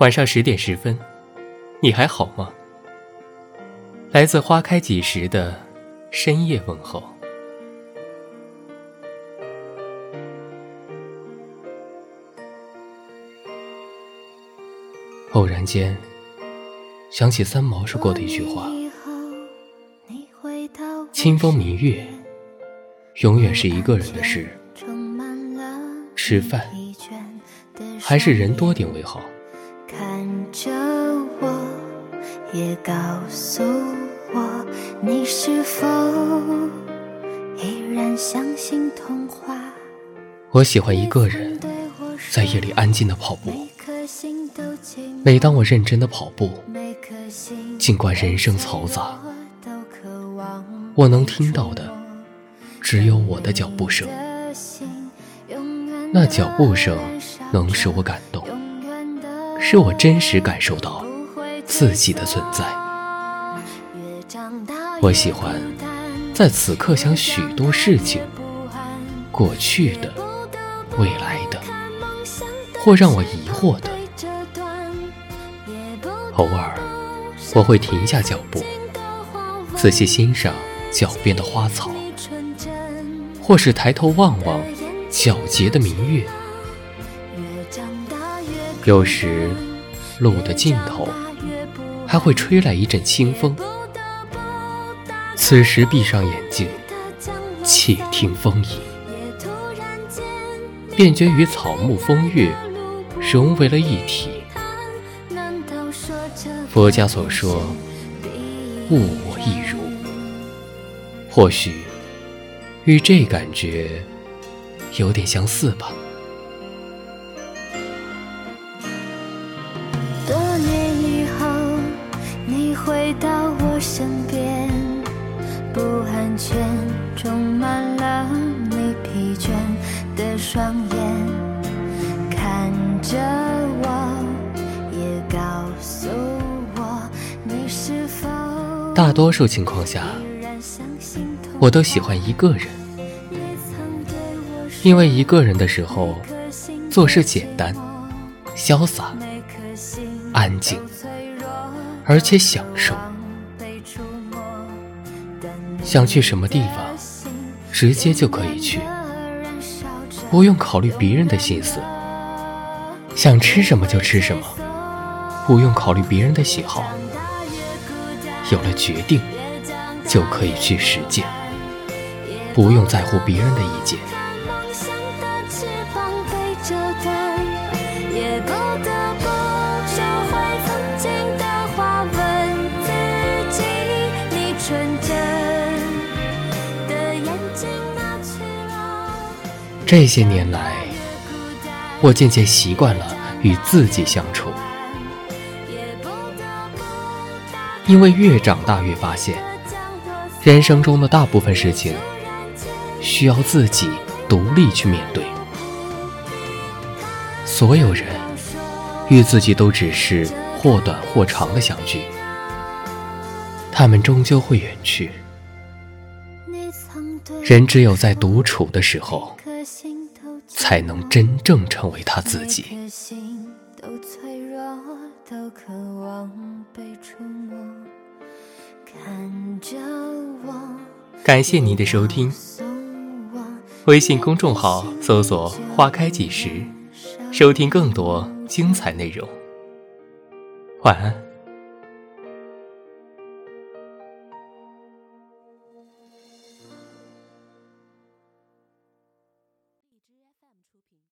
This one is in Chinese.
晚上十点十分，你还好吗？来自花开几时的深夜问候。偶然间，想起三毛说过的一句话：“清风明月，永远是一个人的事。吃饭，还是人多点为好。”看着我，也告诉我，你是否依然相信童话？我喜欢一个人在夜里安静的跑步。每当我认真的跑步，尽管人生嘈杂，我能听到的只有我的脚步声。那脚步声能使我感动。使我真实感受到自己的存在。我喜欢在此刻想许多事情，过去的、未来的，或让我疑惑的。偶尔，我会停下脚步，仔细欣赏脚边的花草，或是抬头望望皎洁的明月。有时，路的尽头还会吹来一阵清风。此时闭上眼睛，且听风吟，便觉与草木风月融为了一体。佛家所说“物我一如”，或许与这感觉有点相似吧。身边，不安全充满了你疲倦的双眼，看着我，也告诉我你是否。大多数情况下，我都喜欢一个人，因为一个人的时候，做事简单、潇洒、安静。而且享受，想去什么地方，直接就可以去，不用考虑别人的心思；想吃什么就吃什么，不用考虑别人的喜好。有了决定，就可以去实践，不用在乎别人的意见。这些年来，我渐渐习惯了与自己相处，因为越长大越发现，人生中的大部分事情需要自己独立去面对。所有人与自己都只是或短或长的相聚，他们终究会远去。人只有在独处的时候。才能真正成为他自己。感谢您的收听，微信公众号搜索“花开几时”，收听更多精彩内容。晚安。